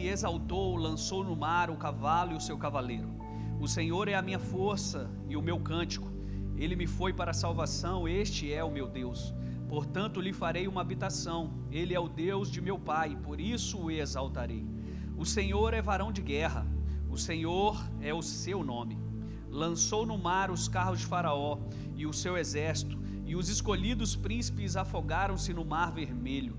que exaltou, lançou no mar o cavalo e o seu cavaleiro. O Senhor é a minha força e o meu cântico. Ele me foi para a salvação, este é o meu Deus. Portanto, lhe farei uma habitação. Ele é o Deus de meu pai, por isso o exaltarei. O Senhor é varão de guerra. O Senhor é o seu nome. Lançou no mar os carros de Faraó e o seu exército, e os escolhidos príncipes afogaram-se no mar vermelho.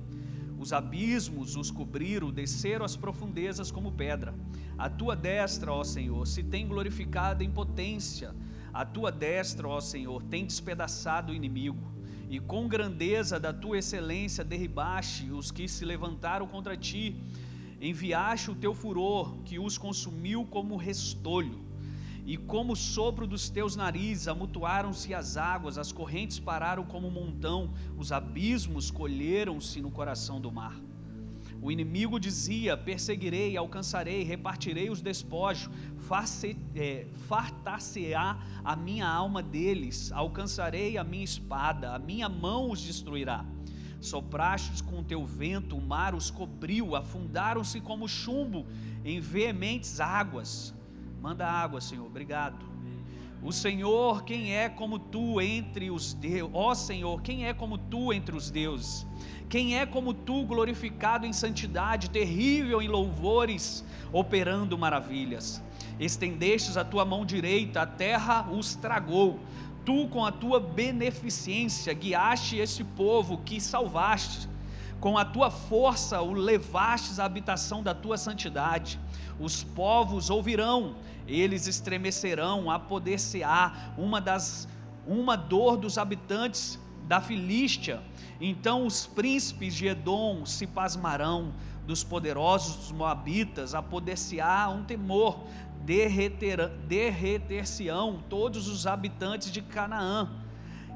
Os abismos os cobriram, desceram as profundezas como pedra. A tua destra, ó Senhor, se tem glorificado em potência. A tua destra, ó Senhor, tem despedaçado o inimigo. E com grandeza da tua excelência derribaste os que se levantaram contra ti. Enviaste o teu furor, que os consumiu como restolho e como o sopro dos teus narizes amutuaram-se as águas, as correntes pararam como um montão, os abismos colheram-se no coração do mar. O inimigo dizia: Perseguirei, alcançarei, repartirei os despojos, é, fartar-se-á a minha alma deles, alcançarei a minha espada, a minha mão os destruirá. Soprastes com o teu vento, o mar os cobriu, afundaram-se como chumbo em veementes águas. Manda água, Senhor. Obrigado. O Senhor, quem é como tu entre os deuses? Ó Senhor, quem é como tu entre os deuses? Quem é como tu, glorificado em santidade, terrível em louvores, operando maravilhas? Estendestes a tua mão direita, a terra os tragou. Tu, com a tua beneficência, guiaste este povo que salvaste. Com a tua força o levastes à habitação da tua santidade. Os povos ouvirão eles estremecerão, apoder-se-á uma das uma dor dos habitantes da Filístia. Então os príncipes de Edom se pasmarão, dos poderosos dos moabitas apoder-se-á um temor, derreter-se-ão todos os habitantes de Canaã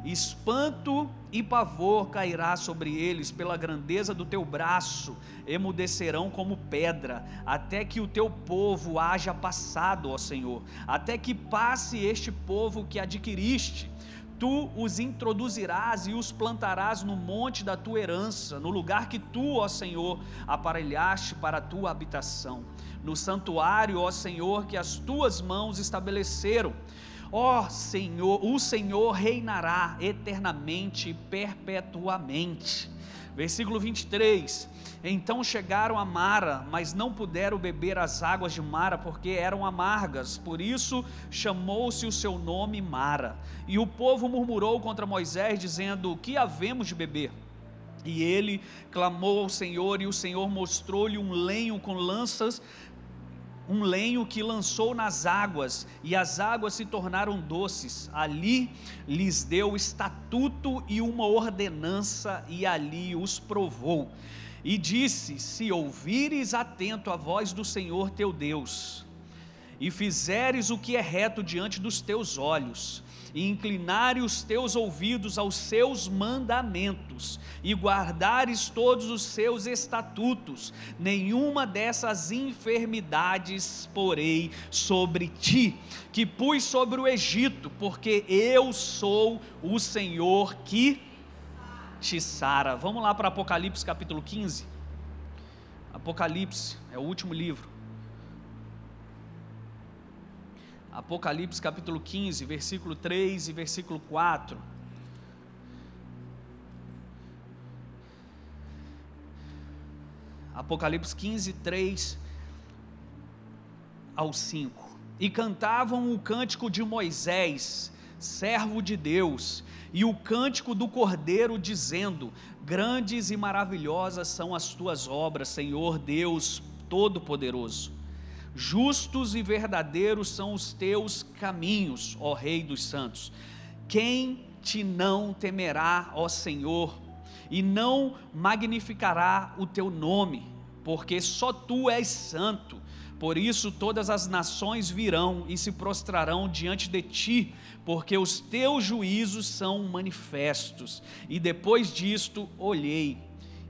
espanto e pavor cairá sobre eles pela grandeza do teu braço, emudecerão como pedra, até que o teu povo haja passado, ó Senhor, até que passe este povo que adquiriste. Tu os introduzirás e os plantarás no monte da tua herança, no lugar que tu, ó Senhor, aparelhaste para a tua habitação, no santuário, ó Senhor, que as tuas mãos estabeleceram Ó oh, Senhor, o Senhor reinará eternamente e perpetuamente. Versículo 23. Então chegaram a Mara, mas não puderam beber as águas de Mara, porque eram amargas. Por isso chamou-se o seu nome Mara. E o povo murmurou contra Moisés, dizendo: O que havemos de beber? E ele clamou ao Senhor, e o Senhor mostrou-lhe um lenho com lanças um lenho que lançou nas águas, e as águas se tornaram doces. Ali lhes deu estatuto e uma ordenança, e ali os provou. E disse: Se ouvires atento a voz do Senhor teu Deus, e fizeres o que é reto diante dos teus olhos, e inclinares os teus ouvidos aos seus mandamentos, e guardares todos os seus estatutos, nenhuma dessas enfermidades porei sobre ti, que pus sobre o Egito, porque eu sou o Senhor que te sara. Vamos lá para Apocalipse capítulo 15. Apocalipse é o último livro. Apocalipse capítulo 15, versículo 3 e versículo 4. Apocalipse 15, 3 ao 5. E cantavam o cântico de Moisés, servo de Deus, e o cântico do Cordeiro, dizendo: Grandes e maravilhosas são as tuas obras, Senhor Deus Todo-Poderoso Justos e verdadeiros são os teus caminhos, ó Rei dos Santos. Quem te não temerá, ó Senhor, e não magnificará o teu nome, porque só tu és santo. Por isso todas as nações virão e se prostrarão diante de ti, porque os teus juízos são manifestos. E depois disto olhei,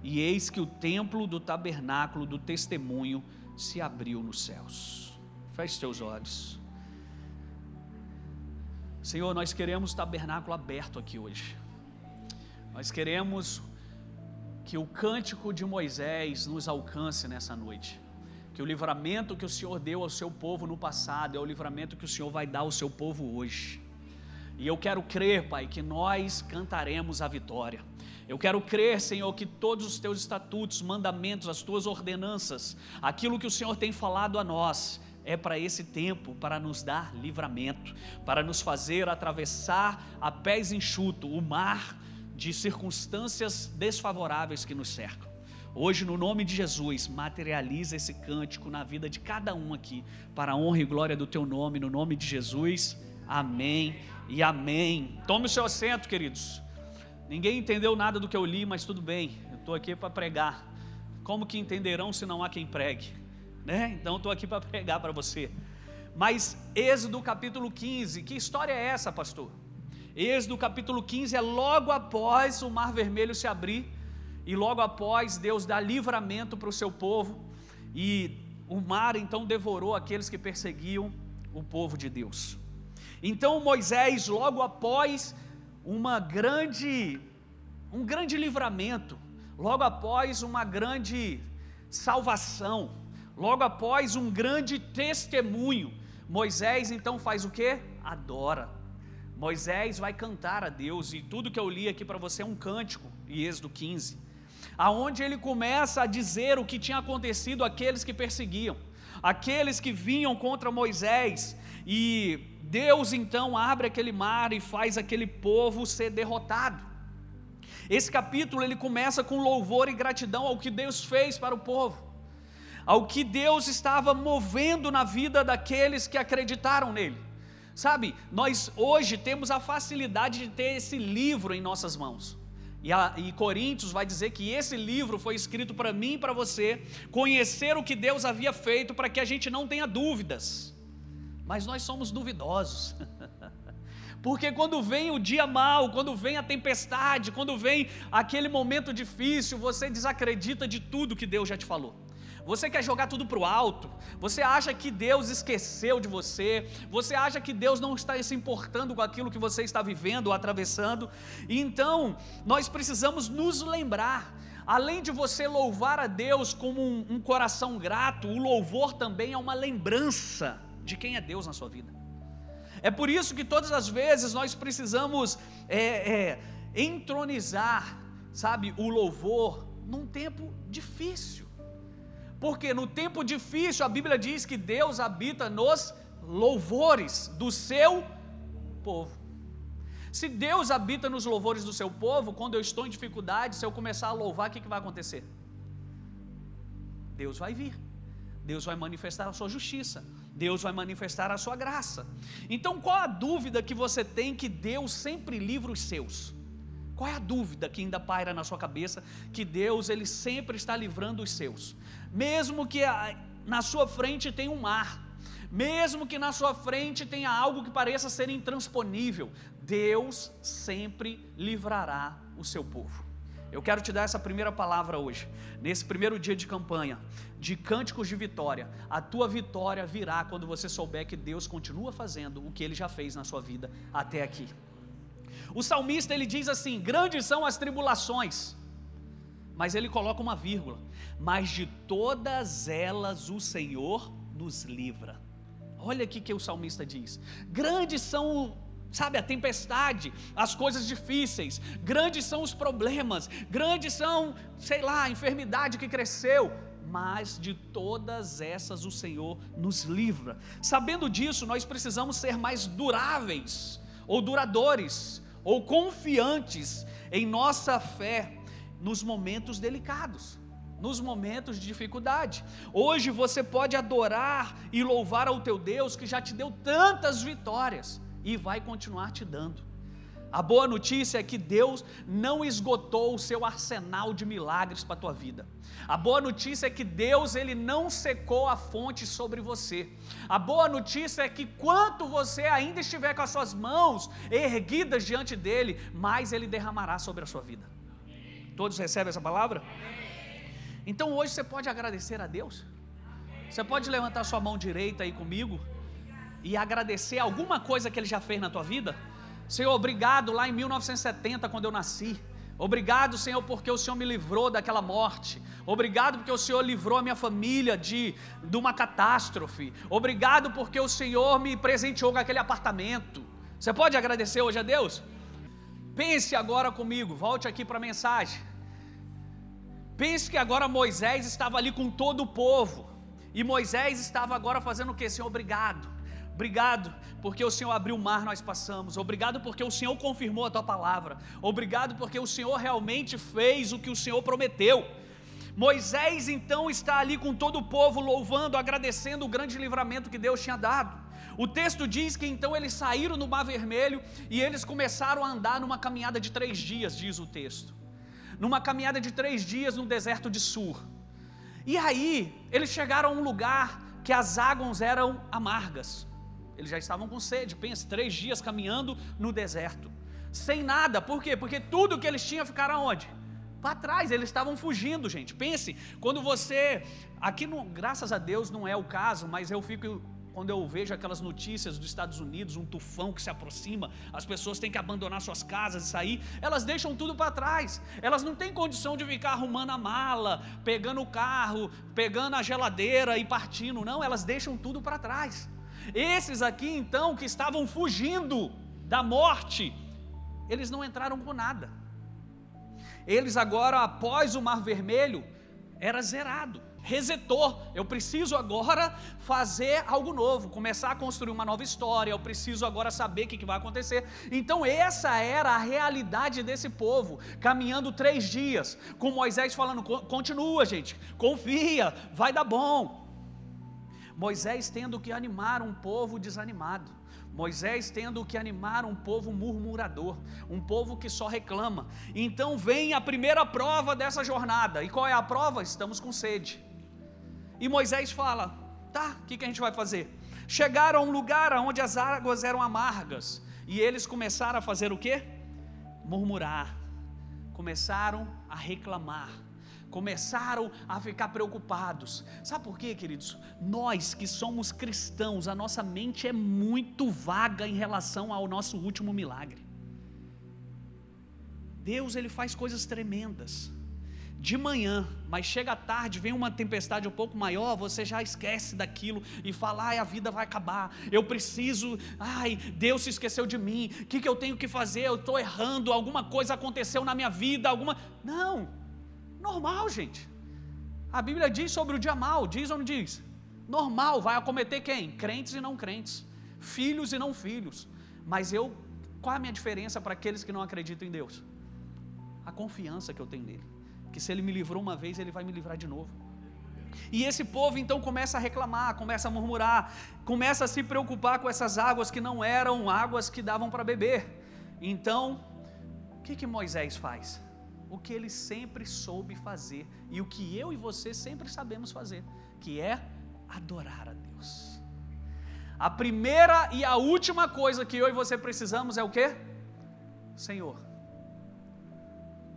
e eis que o templo do tabernáculo do testemunho se abriu nos céus. Feche teus olhos. Senhor, nós queremos tabernáculo aberto aqui hoje. Nós queremos que o cântico de Moisés nos alcance nessa noite. que o livramento que o Senhor deu ao seu povo no passado é o livramento que o Senhor vai dar ao seu povo hoje. E eu quero crer, Pai, que nós cantaremos a vitória. Eu quero crer, Senhor, que todos os teus estatutos, mandamentos, as tuas ordenanças, aquilo que o Senhor tem falado a nós, é para esse tempo, para nos dar livramento, para nos fazer atravessar a pés enxuto o mar de circunstâncias desfavoráveis que nos cercam. Hoje, no nome de Jesus, materializa esse cântico na vida de cada um aqui, para a honra e glória do teu nome, no nome de Jesus. Amém e amém. Tome o seu assento, queridos. Ninguém entendeu nada do que eu li, mas tudo bem, eu estou aqui para pregar. Como que entenderão se não há quem pregue? Né? Então estou aqui para pregar para você. Mas Êxodo capítulo 15, que história é essa, pastor? Êxodo capítulo 15 é logo após o mar vermelho se abrir e logo após Deus dá livramento para o seu povo, e o mar então devorou aqueles que perseguiam o povo de Deus. Então Moisés, logo após uma grande, um grande livramento, logo após uma grande salvação, logo após um grande testemunho, Moisés então faz o que? Adora. Moisés vai cantar a Deus, e tudo que eu li aqui para você é um cântico, em Êxodo 15 aonde ele começa a dizer o que tinha acontecido àqueles que perseguiam, aqueles que vinham contra Moisés, e Deus então abre aquele mar e faz aquele povo ser derrotado. Esse capítulo ele começa com louvor e gratidão ao que Deus fez para o povo, ao que Deus estava movendo na vida daqueles que acreditaram nele. Sabe, nós hoje temos a facilidade de ter esse livro em nossas mãos. E, a, e Coríntios vai dizer que esse livro foi escrito para mim e para você conhecer o que Deus havia feito para que a gente não tenha dúvidas. Mas nós somos duvidosos. Porque quando vem o dia mau, quando vem a tempestade, quando vem aquele momento difícil, você desacredita de tudo que Deus já te falou você quer jogar tudo para o alto, você acha que Deus esqueceu de você, você acha que Deus não está se importando com aquilo que você está vivendo ou atravessando, então nós precisamos nos lembrar. Além de você louvar a Deus como um, um coração grato, o louvor também é uma lembrança de quem é Deus na sua vida. É por isso que todas as vezes nós precisamos é, é, entronizar, sabe, o louvor num tempo difícil. Porque no tempo difícil a Bíblia diz que Deus habita nos louvores do seu povo. Se Deus habita nos louvores do seu povo, quando eu estou em dificuldade, se eu começar a louvar, o que, que vai acontecer? Deus vai vir, Deus vai manifestar a sua justiça, Deus vai manifestar a sua graça. Então, qual a dúvida que você tem que Deus sempre livra os seus? Qual é a dúvida que ainda paira na sua cabeça que Deus ele sempre está livrando os seus? Mesmo que na sua frente tenha um mar, mesmo que na sua frente tenha algo que pareça ser intransponível, Deus sempre livrará o seu povo. Eu quero te dar essa primeira palavra hoje, nesse primeiro dia de campanha, de cânticos de vitória. A tua vitória virá quando você souber que Deus continua fazendo o que ele já fez na sua vida até aqui. O salmista ele diz assim: grandes são as tribulações, mas ele coloca uma vírgula, mas de todas elas o Senhor nos livra. Olha aqui que o salmista diz: grandes são sabe, a tempestade, as coisas difíceis, grandes são os problemas, grandes são, sei lá, a enfermidade que cresceu, mas de todas essas o Senhor nos livra. Sabendo disso, nós precisamos ser mais duráveis ou duradores ou confiantes em nossa fé nos momentos delicados, nos momentos de dificuldade. Hoje você pode adorar e louvar ao teu Deus que já te deu tantas vitórias e vai continuar te dando. A boa notícia é que Deus não esgotou o seu arsenal de milagres para a tua vida. A boa notícia é que Deus ele não secou a fonte sobre você. A boa notícia é que quanto você ainda estiver com as suas mãos erguidas diante dele, mais ele derramará sobre a sua vida. Todos recebem essa palavra? Então hoje você pode agradecer a Deus. Você pode levantar sua mão direita aí comigo e agradecer alguma coisa que ele já fez na tua vida? Senhor, obrigado lá em 1970, quando eu nasci. Obrigado, Senhor, porque o Senhor me livrou daquela morte. Obrigado porque o Senhor livrou a minha família de, de uma catástrofe. Obrigado porque o Senhor me presenteou com aquele apartamento. Você pode agradecer hoje a Deus? Pense agora comigo, volte aqui para a mensagem. Pense que agora Moisés estava ali com todo o povo. E Moisés estava agora fazendo o que? Senhor, obrigado. Obrigado porque o Senhor abriu o mar, nós passamos. Obrigado porque o Senhor confirmou a tua palavra. Obrigado porque o Senhor realmente fez o que o Senhor prometeu. Moisés então está ali com todo o povo louvando, agradecendo o grande livramento que Deus tinha dado. O texto diz que então eles saíram no Mar Vermelho e eles começaram a andar numa caminhada de três dias, diz o texto. Numa caminhada de três dias no deserto de Sur. E aí, eles chegaram a um lugar que as águas eram amargas. Eles já estavam com sede, pensa, três dias caminhando no deserto, sem nada, por quê? Porque tudo que eles tinham ficaram onde? Para trás, eles estavam fugindo, gente. Pense, quando você. Aqui, no, graças a Deus, não é o caso, mas eu fico quando eu vejo aquelas notícias dos Estados Unidos, um tufão que se aproxima, as pessoas têm que abandonar suas casas e sair, elas deixam tudo para trás. Elas não têm condição de ficar arrumando a mala, pegando o carro, pegando a geladeira e partindo. Não, elas deixam tudo para trás. Esses aqui então que estavam fugindo da morte, eles não entraram com nada. Eles agora, após o Mar Vermelho, era zerado, resetou. Eu preciso agora fazer algo novo, começar a construir uma nova história. Eu preciso agora saber o que vai acontecer. Então, essa era a realidade desse povo, caminhando três dias, com Moisés falando: continua, gente, confia, vai dar bom. Moisés tendo que animar um povo desanimado. Moisés tendo que animar um povo murmurador, um povo que só reclama. Então vem a primeira prova dessa jornada. E qual é a prova? Estamos com sede. E Moisés fala: tá, o que, que a gente vai fazer? Chegaram a um lugar onde as águas eram amargas. E eles começaram a fazer o quê? Murmurar. Começaram a reclamar começaram a ficar preocupados. Sabe por quê, queridos? Nós que somos cristãos, a nossa mente é muito vaga em relação ao nosso último milagre. Deus ele faz coisas tremendas. De manhã, mas chega à tarde, vem uma tempestade um pouco maior, você já esquece daquilo e fala: ai, a vida vai acabar, eu preciso, ai, Deus se esqueceu de mim, o que, que eu tenho que fazer? Eu estou errando, alguma coisa aconteceu na minha vida, alguma. Não, Normal, gente. A Bíblia diz sobre o dia mal, diz ou não diz? Normal, vai acometer quem? Crentes e não crentes, filhos e não filhos. Mas eu, qual é a minha diferença para aqueles que não acreditam em Deus? A confiança que eu tenho nele. Que se ele me livrou uma vez, ele vai me livrar de novo. E esse povo então começa a reclamar, começa a murmurar, começa a se preocupar com essas águas que não eram águas que davam para beber. Então, o que, que Moisés faz? O que ele sempre soube fazer e o que eu e você sempre sabemos fazer, que é adorar a Deus. A primeira e a última coisa que eu e você precisamos é o que? Senhor,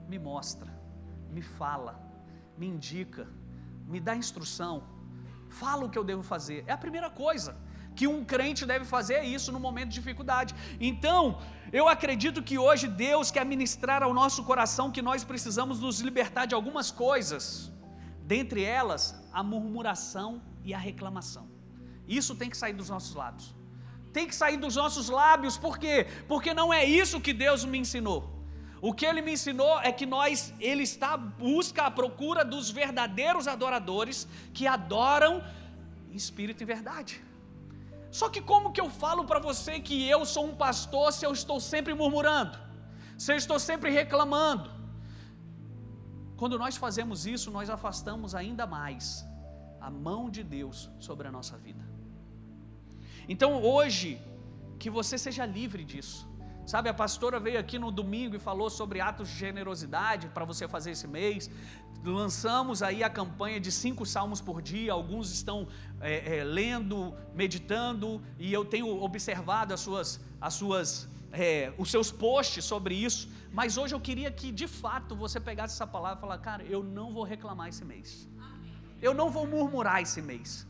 me mostra, me fala, me indica, me dá instrução, fala o que eu devo fazer. É a primeira coisa que um crente deve fazer é isso no momento de dificuldade. Então, eu acredito que hoje Deus quer ministrar ao nosso coração que nós precisamos nos libertar de algumas coisas, dentre elas a murmuração e a reclamação. Isso tem que sair dos nossos lábios. Tem que sair dos nossos lábios, por quê? Porque não é isso que Deus me ensinou. O que ele me ensinou é que nós, ele está busca a procura dos verdadeiros adoradores que adoram em espírito e verdade. Só que como que eu falo para você que eu sou um pastor se eu estou sempre murmurando? Se eu estou sempre reclamando? Quando nós fazemos isso, nós afastamos ainda mais a mão de Deus sobre a nossa vida. Então hoje, que você seja livre disso. Sabe, a pastora veio aqui no domingo e falou sobre atos de generosidade para você fazer esse mês. Lançamos aí a campanha de cinco salmos por dia. Alguns estão é, é, lendo, meditando, e eu tenho observado as suas, as suas, é, os seus posts sobre isso. Mas hoje eu queria que de fato você pegasse essa palavra e falasse, cara, eu não vou reclamar esse mês. Eu não vou murmurar esse mês.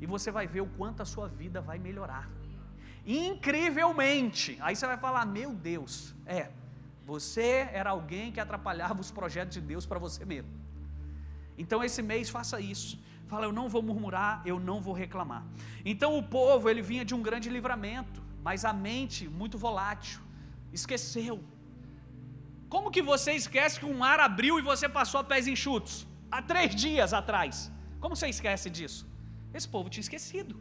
E você vai ver o quanto a sua vida vai melhorar incrivelmente. Aí você vai falar: Meu Deus, é, Você era alguém que atrapalhava os projetos de Deus para você mesmo. Então esse mês faça isso. Fala, eu não vou murmurar, eu não vou reclamar. Então o povo, ele vinha de um grande livramento, mas a mente muito volátil, esqueceu. Como que você esquece que um mar abriu e você passou a pés enxutos? Há três dias atrás. Como você esquece disso? Esse povo tinha esquecido.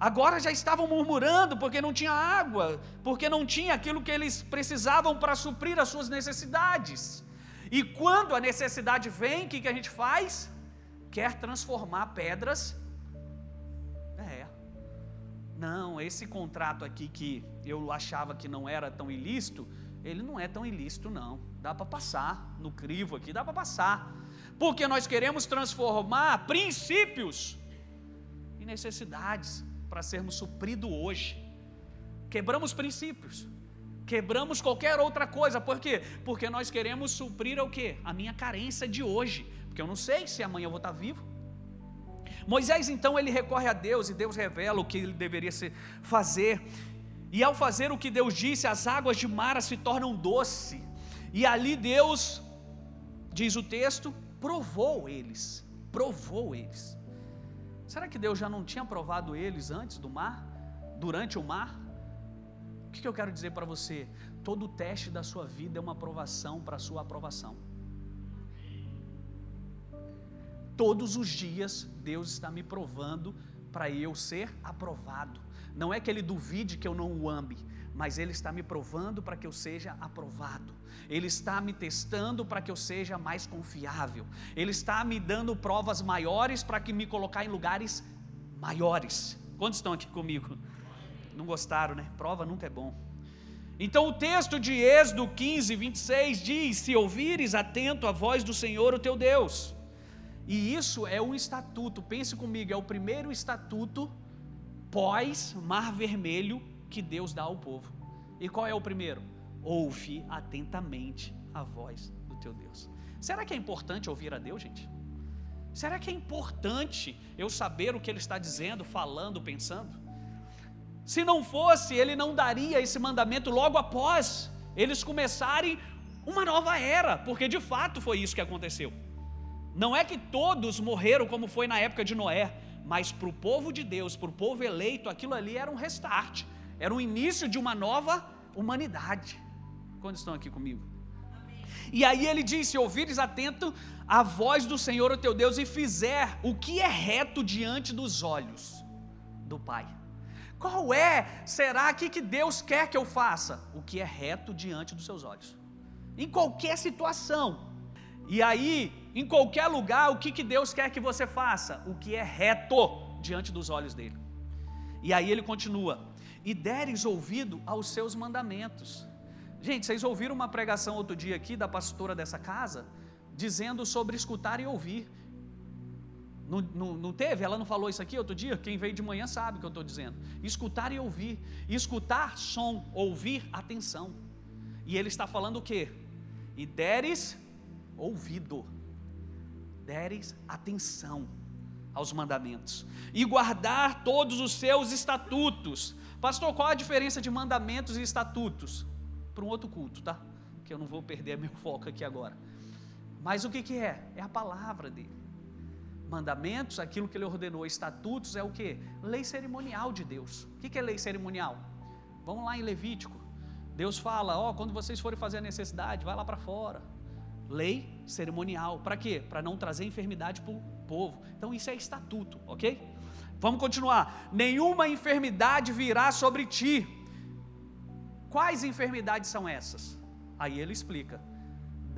Agora já estavam murmurando porque não tinha água, porque não tinha aquilo que eles precisavam para suprir as suas necessidades. E quando a necessidade vem, o que, que a gente faz? Quer transformar pedras. É. Não, esse contrato aqui que eu achava que não era tão ilícito, ele não é tão ilícito, não. Dá para passar no crivo aqui, dá para passar. Porque nós queremos transformar princípios em necessidades para sermos supridos hoje. Quebramos princípios, quebramos qualquer outra coisa, por quê? Porque nós queremos suprir o quê? A minha carência de hoje, porque eu não sei se amanhã eu vou estar vivo. Moisés então ele recorre a Deus e Deus revela o que ele deveria fazer. E ao fazer o que Deus disse, as águas de Mara se tornam doce. E ali Deus, diz o texto, provou eles, provou eles. Será que Deus já não tinha provado eles antes do mar? Durante o mar? O que eu quero dizer para você? Todo teste da sua vida é uma aprovação para a sua aprovação. Todos os dias Deus está me provando para eu ser aprovado. Não é que Ele duvide que eu não o ame, mas Ele está me provando para que eu seja aprovado. Ele está me testando para que eu seja mais confiável. Ele está me dando provas maiores para que me colocar em lugares maiores. Quantos estão aqui comigo? Não gostaram, né? Prova nunca é bom. Então o texto de Êxodo 15, 26 diz: Se ouvires atento a voz do Senhor, o teu Deus. E isso é um estatuto, pense comigo, é o primeiro estatuto pós-Mar Vermelho que Deus dá ao povo. E qual é o primeiro? ouve atentamente a voz do teu Deus. Será que é importante ouvir a Deus, gente? Será que é importante eu saber o que Ele está dizendo, falando, pensando? Se não fosse, Ele não daria esse mandamento logo após eles começarem uma nova era, porque de fato foi isso que aconteceu. Não é que todos morreram como foi na época de Noé, mas para o povo de Deus, para o povo eleito, aquilo ali era um restart, era o início de uma nova humanidade. Quando estão aqui comigo? E aí ele disse: Ouvires atento a voz do Senhor, o teu Deus, e fizer o que é reto diante dos olhos do Pai. Qual é, será, que, que Deus quer que eu faça? O que é reto diante dos seus olhos. Em qualquer situação. E aí, em qualquer lugar, o que, que Deus quer que você faça? O que é reto diante dos olhos dele. E aí ele continua: E deres ouvido aos seus mandamentos Gente, vocês ouviram uma pregação outro dia aqui da pastora dessa casa, dizendo sobre escutar e ouvir. Não, não, não, teve? Ela não falou isso aqui outro dia? Quem veio de manhã sabe o que eu estou dizendo. Escutar e ouvir. Escutar som, ouvir atenção. E ele está falando o quê? E deres ouvido. Deres atenção aos mandamentos. E guardar todos os seus estatutos. Pastor, qual a diferença de mandamentos e estatutos? para um outro culto, tá? Que eu não vou perder meu foco aqui agora. Mas o que, que é? É a palavra dele. Mandamentos, aquilo que ele ordenou, estatutos é o que? Lei cerimonial de Deus. O que, que é lei cerimonial? Vamos lá em Levítico. Deus fala: ó, quando vocês forem fazer a necessidade, vai lá para fora. Lei cerimonial. Para quê? Para não trazer enfermidade para o povo. Então isso é estatuto, ok? Vamos continuar. Nenhuma enfermidade virá sobre ti Quais enfermidades são essas? Aí ele explica: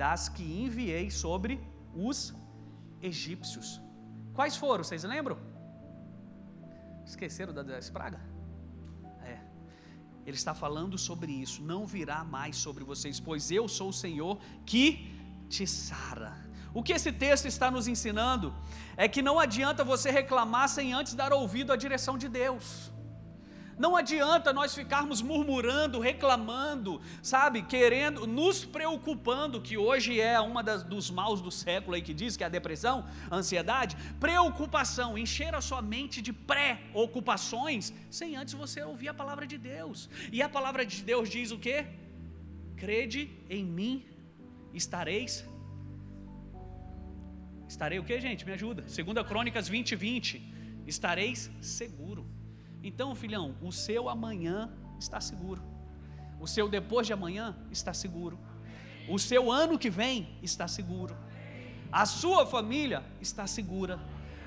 das que enviei sobre os egípcios. Quais foram? Vocês lembram? Esqueceram da praga? É. Ele está falando sobre isso. Não virá mais sobre vocês, pois eu sou o Senhor que te sara. O que esse texto está nos ensinando é que não adianta você reclamar sem antes dar ouvido à direção de Deus. Não adianta nós ficarmos murmurando, reclamando, sabe, querendo, nos preocupando, que hoje é uma das, dos maus do século aí que diz que é a depressão, a ansiedade, preocupação, encher a sua mente de pré-ocupações, sem antes você ouvir a palavra de Deus. E a palavra de Deus diz o quê? crede em mim, estareis. Estarei o que, gente? Me ajuda. Segunda Crônicas 20, 20. Estareis seguro. Então, filhão, o seu amanhã está seguro. O seu depois de amanhã está seguro. O seu ano que vem está seguro. A sua família está segura.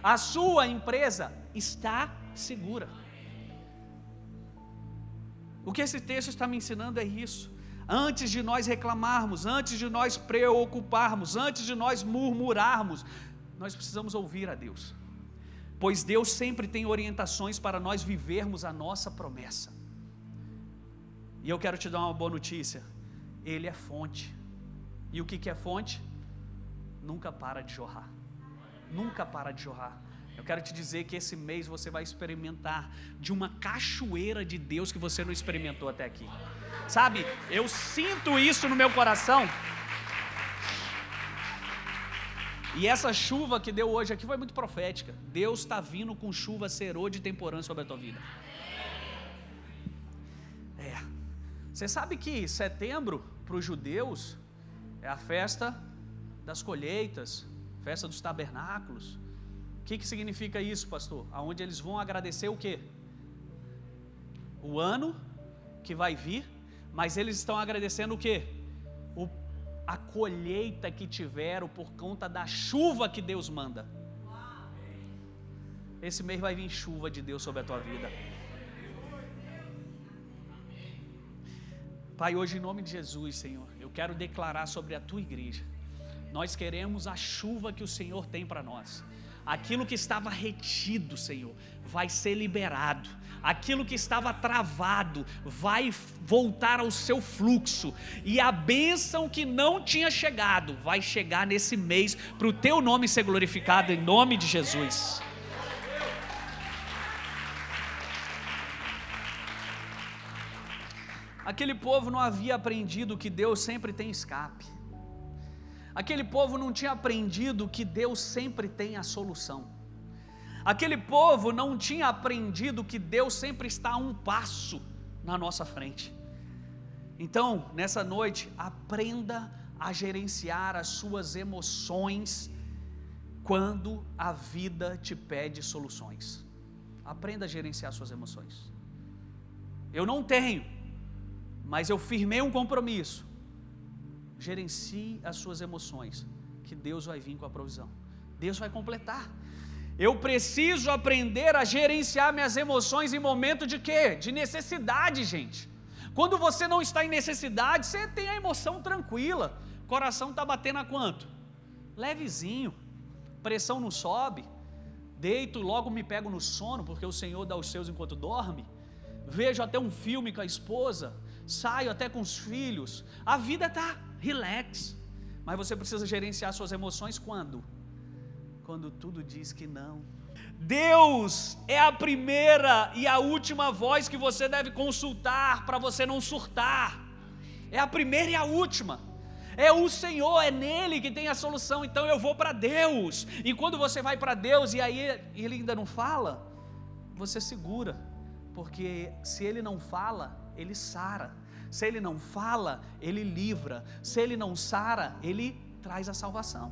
A sua empresa está segura. O que esse texto está me ensinando é isso. Antes de nós reclamarmos, antes de nós preocuparmos, antes de nós murmurarmos, nós precisamos ouvir a Deus. Pois Deus sempre tem orientações para nós vivermos a nossa promessa. E eu quero te dar uma boa notícia: Ele é fonte. E o que, é fonte? Nunca para de jorrar. Nunca para de jorrar. Eu quero te dizer que esse mês você vai experimentar de uma cachoeira de Deus que você não experimentou até aqui. Sabe, eu sinto isso no meu coração. E essa chuva que deu hoje aqui foi muito profética. Deus está vindo com chuva serô de temporã sobre a tua vida. É. Você sabe que setembro para os judeus é a festa das colheitas, festa dos tabernáculos. O que, que significa isso, pastor? Aonde eles vão agradecer o quê? O ano que vai vir, mas eles estão agradecendo o quê? O, a colheita que tiveram por conta da chuva que Deus manda. Esse mês vai vir chuva de Deus sobre a tua vida. Pai, hoje em nome de Jesus, Senhor, eu quero declarar sobre a tua igreja. Nós queremos a chuva que o Senhor tem para nós aquilo que estava retido, Senhor, vai ser liberado. Aquilo que estava travado vai voltar ao seu fluxo, e a bênção que não tinha chegado vai chegar nesse mês, para o teu nome ser glorificado, em nome de Jesus. Aquele povo não havia aprendido que Deus sempre tem escape. Aquele povo não tinha aprendido que Deus sempre tem a solução. Aquele povo não tinha aprendido que Deus sempre está a um passo na nossa frente. Então, nessa noite, aprenda a gerenciar as suas emoções quando a vida te pede soluções. Aprenda a gerenciar suas emoções. Eu não tenho, mas eu firmei um compromisso gerencie as suas emoções, que Deus vai vir com a provisão. Deus vai completar. Eu preciso aprender a gerenciar minhas emoções em momento de quê? De necessidade, gente. Quando você não está em necessidade, você tem a emoção tranquila. Coração está batendo a quanto? Levezinho. Pressão não sobe. Deito, logo me pego no sono, porque o Senhor dá os seus enquanto dorme. Vejo até um filme com a esposa. Saio até com os filhos. A vida está relax. Mas você precisa gerenciar suas emoções quando? Quando tudo diz que não. Deus é a primeira e a última voz que você deve consultar para você não surtar. É a primeira e a última. É o Senhor, é nele que tem a solução. Então eu vou para Deus. E quando você vai para Deus e aí ele ainda não fala, você segura, porque se ele não fala, ele sara. Se ele não fala, ele livra. Se ele não sara, ele traz a salvação.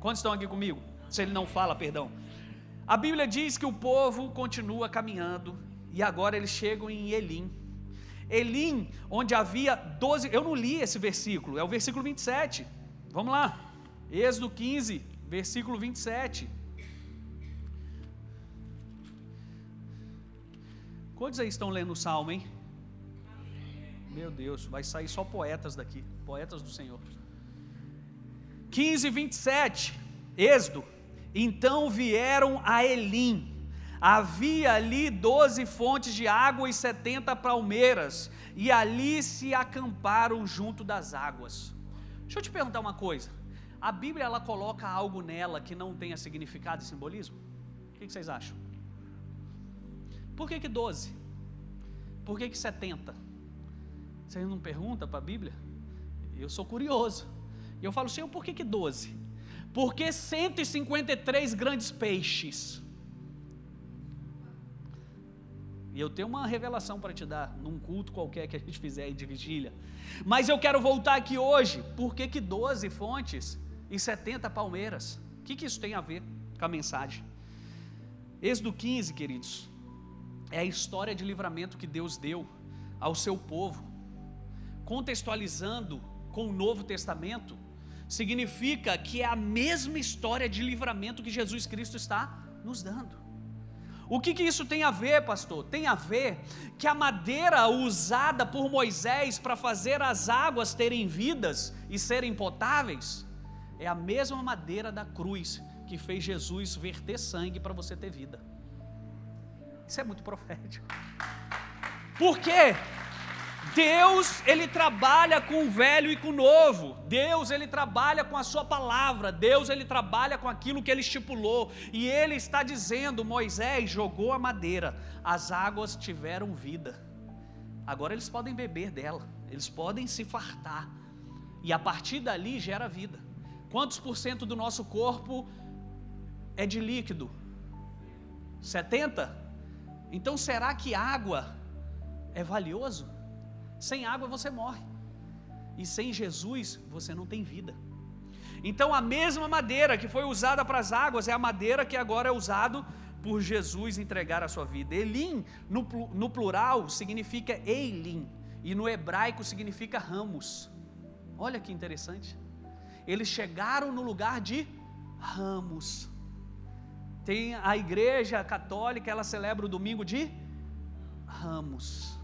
Quantos estão aqui comigo? Se ele não fala, perdão. A Bíblia diz que o povo continua caminhando e agora eles chegam em Elim. Elim, onde havia 12, eu não li esse versículo, é o versículo 27. Vamos lá. Êxodo 15, versículo 27. Quantos aí estão lendo o salmo, hein? Meu Deus, vai sair só poetas daqui, poetas do Senhor. 15, 27, Êxodo. Então vieram a Elim. Havia ali doze fontes de água e setenta palmeiras, e ali se acamparam junto das águas. Deixa eu te perguntar uma coisa. A Bíblia ela coloca algo nela que não tenha significado e simbolismo? O que vocês acham? Por que que 12? Por que que 70? Você não pergunta para a Bíblia? Eu sou curioso. E eu falo, Senhor, por que, que 12? Porque 153 grandes peixes. E eu tenho uma revelação para te dar num culto qualquer que a gente fizer aí de vigília. Mas eu quero voltar aqui hoje. Por que, que 12 fontes e 70 palmeiras? O que, que isso tem a ver com a mensagem? Êxodo 15, queridos, é a história de livramento que Deus deu ao seu povo, contextualizando com o Novo Testamento, significa que é a mesma história de livramento que Jesus Cristo está nos dando. O que, que isso tem a ver, pastor? Tem a ver que a madeira usada por Moisés para fazer as águas terem vidas e serem potáveis é a mesma madeira da cruz que fez Jesus verter sangue para você ter vida. Isso é muito profético. Por quê? Deus, ele trabalha com o velho e com o novo. Deus, ele trabalha com a sua palavra. Deus, ele trabalha com aquilo que ele estipulou. E ele está dizendo: Moisés jogou a madeira, as águas tiveram vida. Agora eles podem beber dela, eles podem se fartar. E a partir dali gera vida. Quantos por cento do nosso corpo é de líquido? 70? Então será que água é valioso? Sem água você morre. E sem Jesus você não tem vida. Então a mesma madeira que foi usada para as águas é a madeira que agora é usado por Jesus entregar a sua vida. Elim no, no plural significa Eilim e no hebraico significa ramos. Olha que interessante. Eles chegaram no lugar de ramos. Tem a igreja católica, ela celebra o domingo de ramos.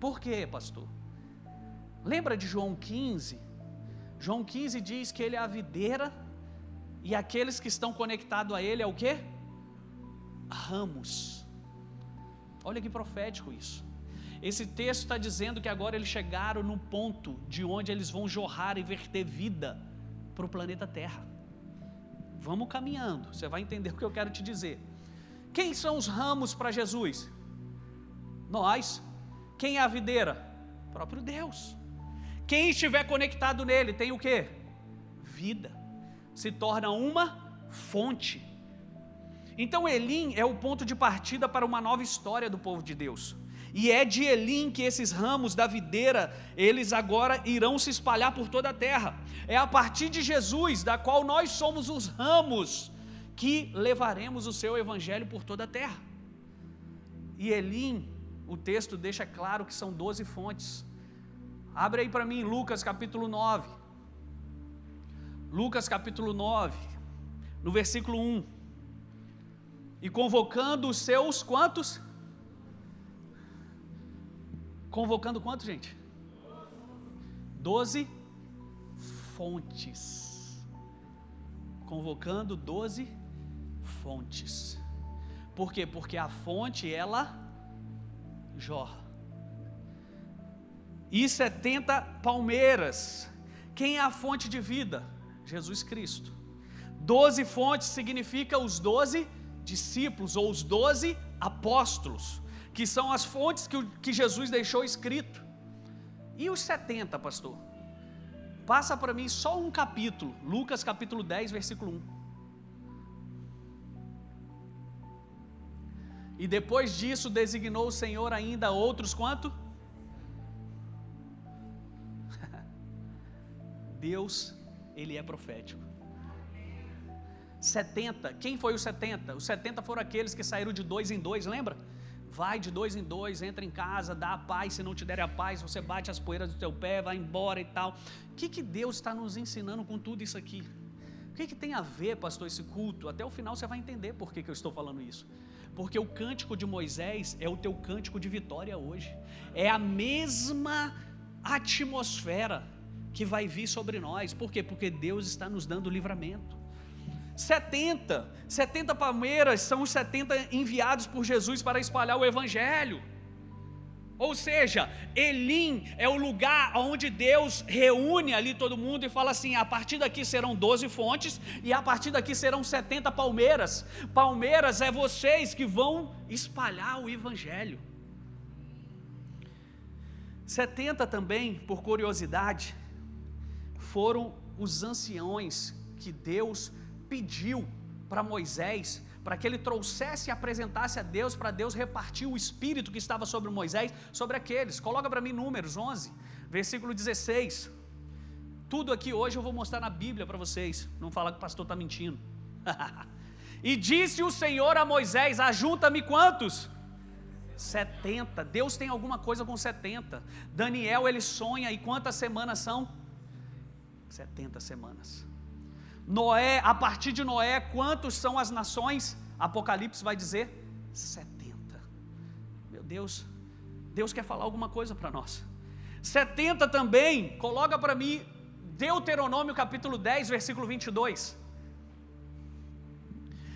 Por quê, pastor? Lembra de João 15? João 15 diz que ele é a videira e aqueles que estão conectados a ele é o que? Ramos. Olha que profético isso. Esse texto está dizendo que agora eles chegaram no ponto de onde eles vão jorrar e verter vida para o planeta Terra. Vamos caminhando, você vai entender o que eu quero te dizer. Quem são os ramos para Jesus? Nós. Quem é a videira? O próprio Deus. Quem estiver conectado nele tem o que? Vida. Se torna uma fonte. Então Elim é o ponto de partida para uma nova história do povo de Deus. E é de Elim que esses ramos da videira, eles agora irão se espalhar por toda a terra. É a partir de Jesus, da qual nós somos os ramos, que levaremos o seu evangelho por toda a terra. E Elim, o texto deixa claro que são doze fontes. Abre aí para mim Lucas capítulo 9. Lucas capítulo 9, no versículo 1. E convocando os seus quantos? Convocando quantos, gente? Doze fontes. Convocando doze fontes. Por quê? Porque a fonte ela jorra e 70 palmeiras. Quem é a fonte de vida? Jesus Cristo. Doze fontes significa os doze discípulos ou os doze apóstolos, que são as fontes que, que Jesus deixou escrito. E os 70, pastor? Passa para mim só um capítulo, Lucas capítulo 10, versículo 1. E depois disso designou o Senhor ainda outros quanto? Deus, ele é profético. 70, quem foi os 70? Os 70 foram aqueles que saíram de dois em dois, lembra? Vai de dois em dois, entra em casa, dá a paz, se não te der a paz, você bate as poeiras do teu pé, vai embora e tal. O que, que Deus está nos ensinando com tudo isso aqui? O que, que tem a ver, pastor, esse culto? Até o final você vai entender por que, que eu estou falando isso. Porque o cântico de Moisés é o teu cântico de vitória hoje. É a mesma atmosfera que vai vir sobre nós. Por quê? Porque Deus está nos dando livramento. 70, 70 palmeiras são os 70 enviados por Jesus para espalhar o evangelho. Ou seja, Elim é o lugar onde Deus reúne ali todo mundo e fala assim: a partir daqui serão 12 fontes e a partir daqui serão 70 palmeiras. Palmeiras é vocês que vão espalhar o evangelho. 70 também, por curiosidade, foram os anciões que Deus pediu para Moisés para que ele trouxesse e apresentasse a Deus, para Deus repartir o espírito que estava sobre Moisés, sobre aqueles. Coloca para mim Números 11, versículo 16. Tudo aqui hoje eu vou mostrar na Bíblia para vocês, não falar que o pastor está mentindo. e disse o Senhor a Moisés: Ajunta-me quantos? 70. Deus tem alguma coisa com 70. Daniel ele sonha e quantas semanas são? 70 semanas. Noé, a partir de Noé, quantos são as nações? Apocalipse vai dizer 70. Meu Deus, Deus quer falar alguma coisa para nós. 70 também, coloca para mim Deuteronômio capítulo 10, versículo 22.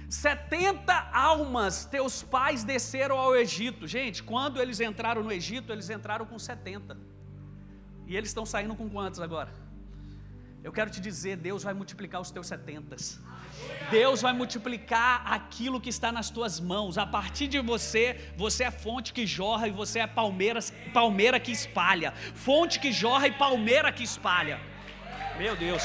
70 almas teus pais desceram ao Egito. Gente, quando eles entraram no Egito, eles entraram com 70. E eles estão saindo com quantos agora? Eu quero te dizer, Deus vai multiplicar os teus setentas. Deus vai multiplicar aquilo que está nas tuas mãos. A partir de você, você é fonte que jorra e você é palmeira, palmeira que espalha. Fonte que jorra e palmeira que espalha. Meu Deus.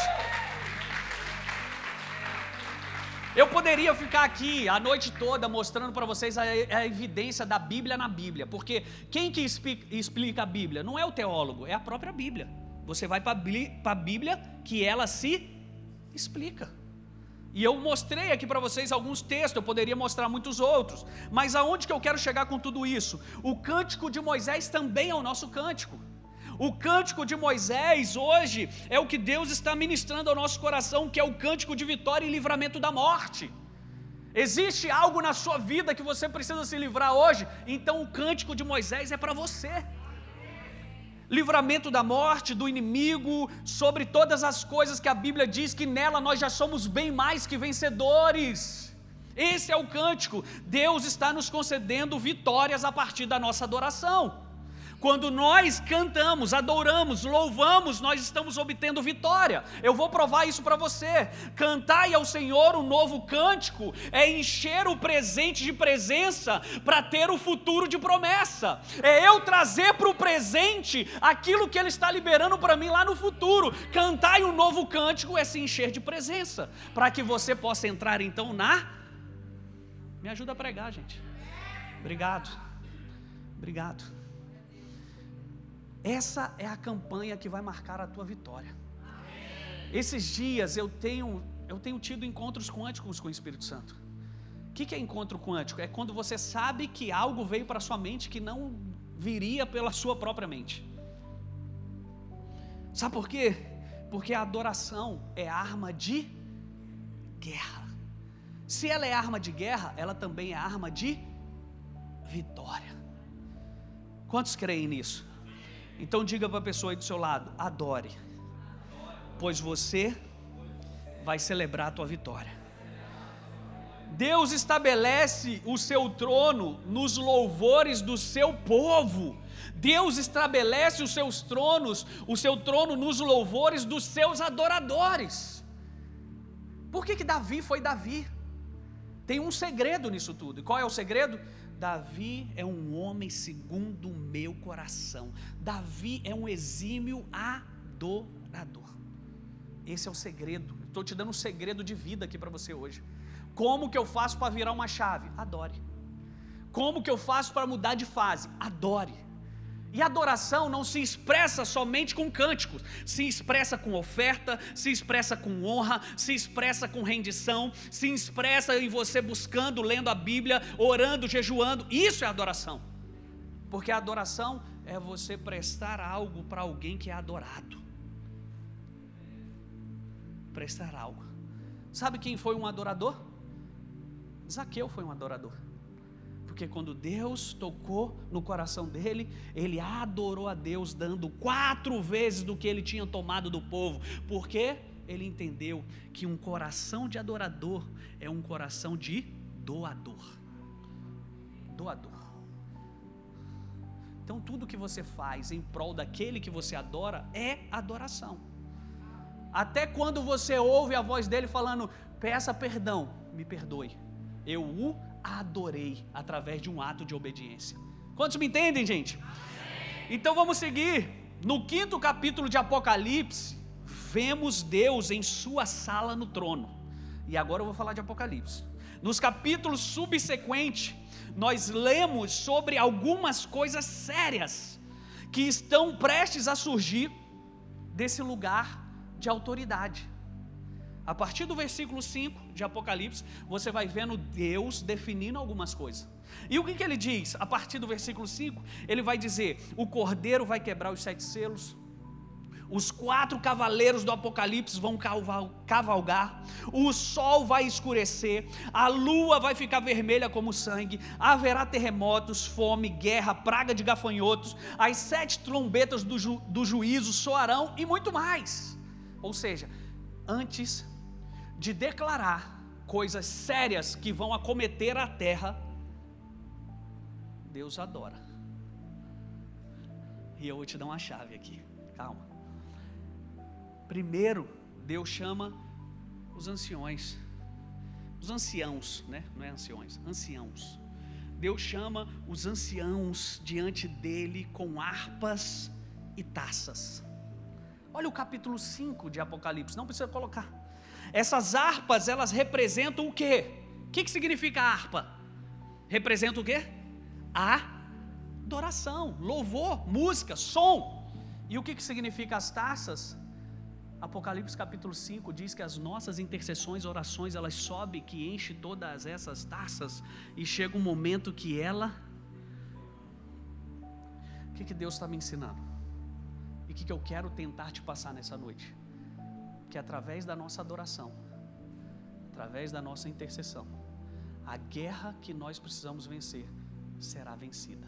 Eu poderia ficar aqui a noite toda mostrando para vocês a, a, evidência da Bíblia na Bíblia, porque quem que explica a Bíblia? Não é o teólogo, é a própria Bíblia. Você vai para a Bíblia que ela se explica. E eu mostrei aqui para vocês alguns textos, eu poderia mostrar muitos outros, mas aonde que eu quero chegar com tudo isso? O cântico de Moisés também é o nosso cântico. O cântico de Moisés hoje é o que Deus está ministrando ao nosso coração, que é o cântico de vitória e livramento da morte. Existe algo na sua vida que você precisa se livrar hoje? Então o cântico de Moisés é para você. Livramento da morte, do inimigo, sobre todas as coisas que a Bíblia diz que nela nós já somos bem mais que vencedores. Esse é o cântico. Deus está nos concedendo vitórias a partir da nossa adoração. Quando nós cantamos, adoramos, louvamos, nós estamos obtendo vitória. Eu vou provar isso para você. Cantai ao Senhor um novo cântico é encher o presente de presença para ter o futuro de promessa. É eu trazer para o presente aquilo que Ele está liberando para mim lá no futuro. Cantai um novo cântico é se encher de presença, para que você possa entrar então na. Me ajuda a pregar, gente. Obrigado. Obrigado. Essa é a campanha que vai marcar a tua vitória. Esses dias eu tenho, eu tenho tido encontros quânticos com o Espírito Santo. O que é encontro quântico? É quando você sabe que algo veio para sua mente que não viria pela sua própria mente. Sabe por quê? Porque a adoração é arma de guerra. Se ela é arma de guerra, ela também é arma de vitória. Quantos creem nisso? Então diga para a pessoa aí do seu lado: adore, pois você vai celebrar a tua vitória. Deus estabelece o seu trono nos louvores do seu povo. Deus estabelece os seus tronos, o seu trono nos louvores dos seus adoradores. Por que, que Davi foi Davi? Tem um segredo nisso tudo. E qual é o segredo? Davi é um homem segundo o meu coração. Davi é um exímio adorador. Esse é o segredo. Estou te dando um segredo de vida aqui para você hoje. Como que eu faço para virar uma chave? Adore. Como que eu faço para mudar de fase? Adore. E adoração não se expressa somente com cânticos, se expressa com oferta, se expressa com honra, se expressa com rendição, se expressa em você buscando, lendo a Bíblia, orando, jejuando. Isso é adoração. Porque a adoração é você prestar algo para alguém que é adorado. Prestar algo. Sabe quem foi um adorador? Zaqueu foi um adorador. Porque quando Deus tocou no coração dele, ele adorou a Deus, dando quatro vezes do que ele tinha tomado do povo. Porque ele entendeu que um coração de adorador é um coração de doador. Doador. Então, tudo que você faz em prol daquele que você adora é adoração. Até quando você ouve a voz dele falando: peça perdão, me perdoe, eu o adorei através de um ato de obediência. Quantos me entendem, gente? Então vamos seguir. No quinto capítulo de Apocalipse, vemos Deus em sua sala no trono. E agora eu vou falar de Apocalipse. Nos capítulos subsequentes, nós lemos sobre algumas coisas sérias que estão prestes a surgir desse lugar de autoridade. A partir do versículo 5 de Apocalipse, você vai vendo Deus definindo algumas coisas. E o que, que ele diz? A partir do versículo 5, ele vai dizer: o cordeiro vai quebrar os sete selos, os quatro cavaleiros do Apocalipse vão cavalgar, o sol vai escurecer, a lua vai ficar vermelha como sangue, haverá terremotos, fome, guerra, praga de gafanhotos, as sete trombetas do, ju, do juízo soarão e muito mais. Ou seja, antes de declarar coisas sérias que vão acometer a terra, Deus adora. E eu vou te dar uma chave aqui, calma. Primeiro, Deus chama os anciões, os anciãos, né? Não é anciões, anciãos. Deus chama os anciãos diante dele com harpas e taças. Olha o capítulo 5 de Apocalipse, não precisa colocar. Essas harpas, elas representam o quê? O que, que significa harpa? Representa o quê? A adoração, louvor, música, som. E o que, que significa as taças? Apocalipse capítulo 5 diz que as nossas intercessões, orações, elas sobem, que enche todas essas taças, e chega um momento que ela. O que, que Deus está me ensinando? E o que, que eu quero tentar te passar nessa noite? Que através da nossa adoração, através da nossa intercessão, a guerra que nós precisamos vencer será vencida.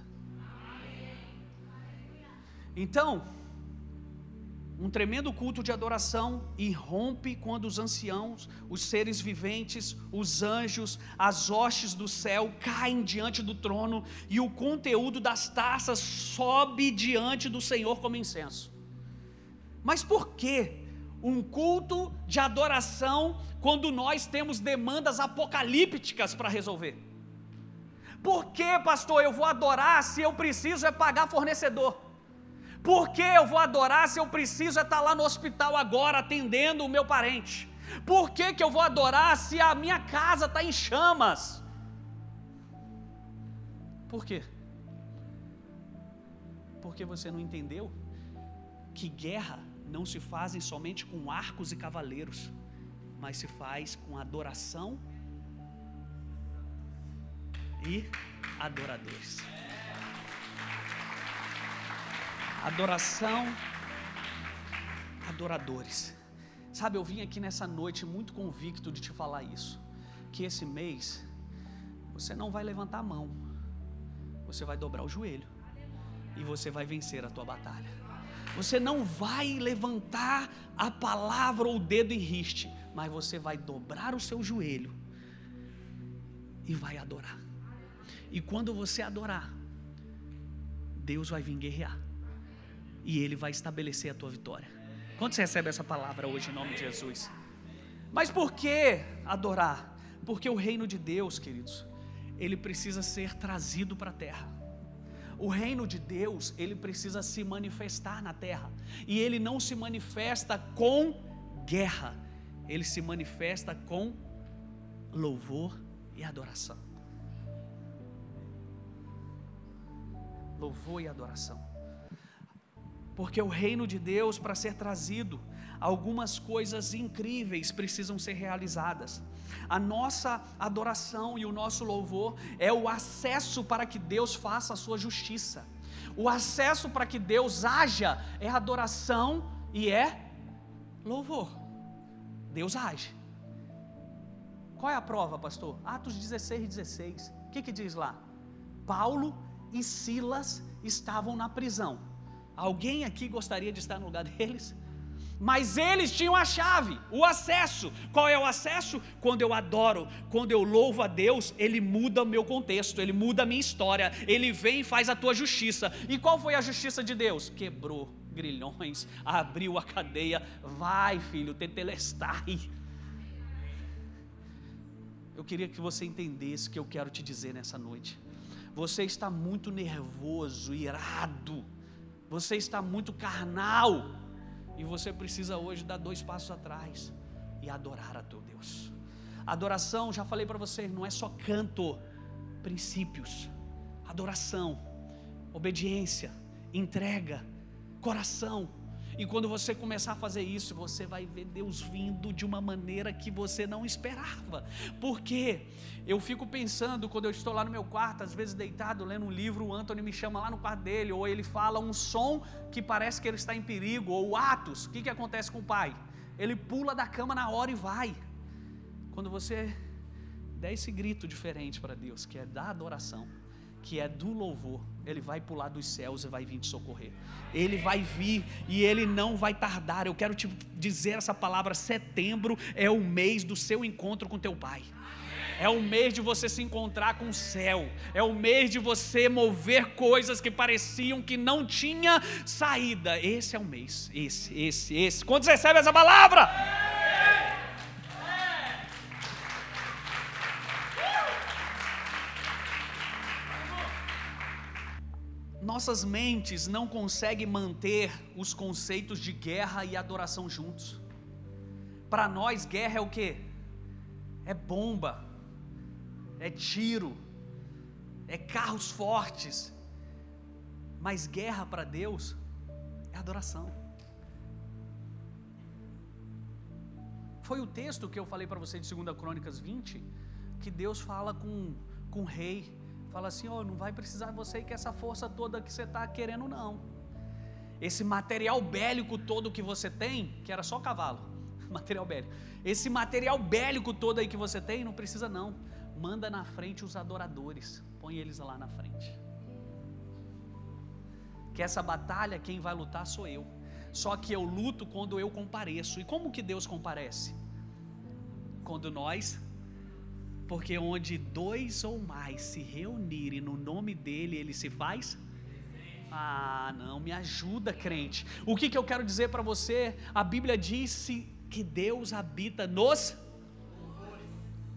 Então, um tremendo culto de adoração irrompe quando os anciãos, os seres viventes, os anjos, as hostes do céu caem diante do trono e o conteúdo das taças sobe diante do Senhor como incenso. Mas por que um culto de adoração quando nós temos demandas apocalípticas para resolver? Por que, pastor, eu vou adorar se eu preciso é pagar fornecedor? Por que eu vou adorar se eu preciso estar lá no hospital agora atendendo o meu parente? Por que, que eu vou adorar se a minha casa está em chamas? Por quê? Porque você não entendeu que guerra não se fazem somente com arcos e cavaleiros, mas se faz com adoração e adoradores. Adoração, adoradores. Sabe, eu vim aqui nessa noite muito convicto de te falar isso. Que esse mês você não vai levantar a mão, você vai dobrar o joelho e você vai vencer a tua batalha. Você não vai levantar a palavra ou o dedo em riste, mas você vai dobrar o seu joelho e vai adorar. E quando você adorar, Deus vai vir guerrear e Ele vai estabelecer a tua vitória. Quando você recebe essa palavra hoje em nome de Jesus? Mas por que adorar? Porque o reino de Deus, queridos, ele precisa ser trazido para a terra. O reino de Deus, ele precisa se manifestar na terra. E ele não se manifesta com guerra, ele se manifesta com louvor e adoração. Louvor e adoração. Porque o reino de Deus, para ser trazido, algumas coisas incríveis precisam ser realizadas. A nossa adoração e o nosso louvor é o acesso para que Deus faça a sua justiça. O acesso para que Deus haja é adoração e é louvor. Deus age. Qual é a prova, pastor? Atos 16 16. O que, que diz lá? Paulo e Silas estavam na prisão Alguém aqui gostaria de estar no lugar deles? Mas eles tinham a chave, o acesso. Qual é o acesso? Quando eu adoro, quando eu louvo a Deus, Ele muda o meu contexto, Ele muda a minha história, Ele vem e faz a tua justiça. E qual foi a justiça de Deus? Quebrou grilhões, abriu a cadeia. Vai, filho, tetelestai. Eu queria que você entendesse o que eu quero te dizer nessa noite. Você está muito nervoso, irado você está muito carnal. E você precisa hoje dar dois passos atrás e adorar a teu Deus. Adoração, já falei para você, não é só canto, princípios, adoração, obediência, entrega, coração. E quando você começar a fazer isso, você vai ver Deus vindo de uma maneira que você não esperava. Porque eu fico pensando, quando eu estou lá no meu quarto, às vezes deitado, lendo um livro, o Anthony me chama lá no quarto dele, ou ele fala um som que parece que ele está em perigo, ou atos. O que, que acontece com o pai? Ele pula da cama na hora e vai. Quando você der esse grito diferente para Deus, que é da adoração, que é do louvor, ele vai pular dos céus e vai vir te socorrer. Ele vai vir e ele não vai tardar. Eu quero te dizer essa palavra: setembro é o mês do seu encontro com teu pai. É o mês de você se encontrar com o céu. É o mês de você mover coisas que pareciam que não tinha saída. Esse é o mês. Esse, esse, esse. Quantos recebem essa palavra? Nossas mentes não conseguem manter os conceitos de guerra e adoração juntos. Para nós, guerra é o que? É bomba, é tiro, é carros fortes. Mas guerra para Deus é adoração. Foi o texto que eu falei para você de 2 Crônicas 20, que Deus fala com, com o rei Fala assim: oh, não vai precisar você que essa força toda que você está querendo, não. Esse material bélico todo que você tem, que era só cavalo, material bélico. Esse material bélico todo aí que você tem, não precisa não. Manda na frente os adoradores, põe eles lá na frente. Que essa batalha quem vai lutar sou eu. Só que eu luto quando eu compareço. E como que Deus comparece? Quando nós porque onde dois ou mais se reunirem no nome dele, ele se faz. Ah, não, me ajuda, crente. O que, que eu quero dizer para você? A Bíblia disse que Deus habita nos.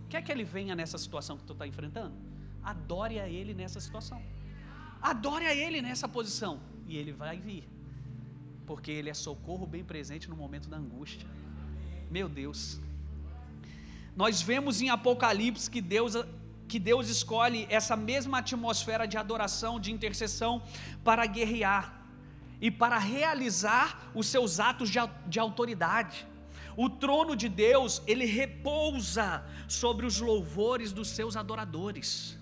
Quer que ele venha nessa situação que tu está enfrentando? Adore a Ele nessa situação. Adore a Ele nessa posição. E Ele vai vir. Porque Ele é socorro bem presente no momento da angústia. Meu Deus. Nós vemos em Apocalipse que Deus, que Deus escolhe essa mesma atmosfera de adoração, de intercessão, para guerrear e para realizar os seus atos de, de autoridade. O trono de Deus, ele repousa sobre os louvores dos seus adoradores.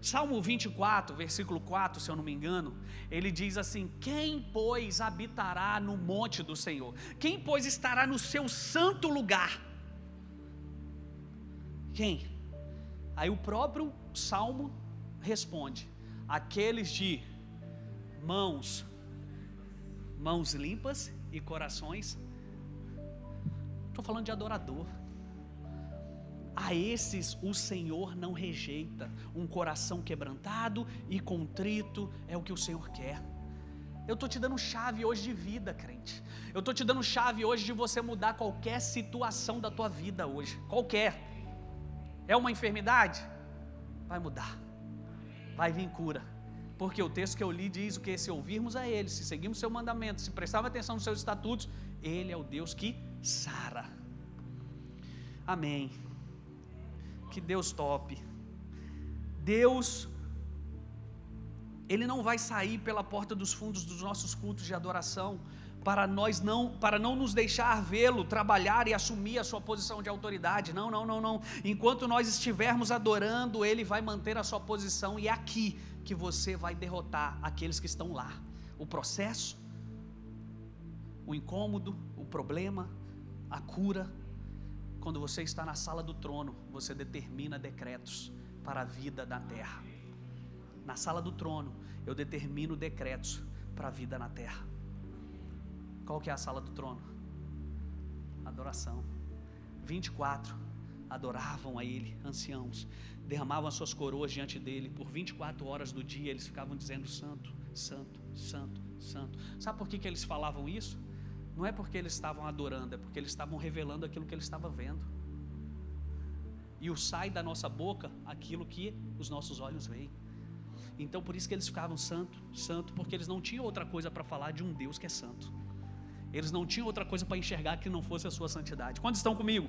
Salmo 24, versículo 4, se eu não me engano, ele diz assim: Quem, pois, habitará no monte do Senhor? Quem, pois, estará no seu santo lugar? Quem? Aí o próprio salmo responde: aqueles de mãos, mãos limpas e corações. Estou falando de adorador. A esses o Senhor não rejeita. Um coração quebrantado e contrito é o que o Senhor quer. Eu estou te dando chave hoje de vida, crente. Eu estou te dando chave hoje de você mudar qualquer situação da tua vida hoje. Qualquer. É uma enfermidade? Vai mudar. Vai vir cura. Porque o texto que eu li diz o que? Se ouvirmos a Ele, se seguirmos seu mandamento, se prestarmos atenção nos seus estatutos, Ele é o Deus que sara. Amém. Que Deus tope. Deus, Ele não vai sair pela porta dos fundos dos nossos cultos de adoração para nós não, para não nos deixar vê-lo trabalhar e assumir a sua posição de autoridade. Não, não, não, não. Enquanto nós estivermos adorando, ele vai manter a sua posição e é aqui que você vai derrotar aqueles que estão lá. O processo, o incômodo, o problema, a cura. Quando você está na sala do trono, você determina decretos para a vida da terra. Na sala do trono, eu determino decretos para a vida na terra. Qual que é a sala do trono? Adoração. 24 adoravam a ele, anciãos, derramavam as suas coroas diante dele, por 24 horas do dia eles ficavam dizendo: Santo, Santo, Santo, Santo. Sabe por que, que eles falavam isso? Não é porque eles estavam adorando, é porque eles estavam revelando aquilo que eles estavam vendo. E o sai da nossa boca aquilo que os nossos olhos veem. Então por isso que eles ficavam santo, santo, porque eles não tinham outra coisa para falar de um Deus que é santo. Eles não tinham outra coisa para enxergar que não fosse a sua santidade. Quantos estão comigo?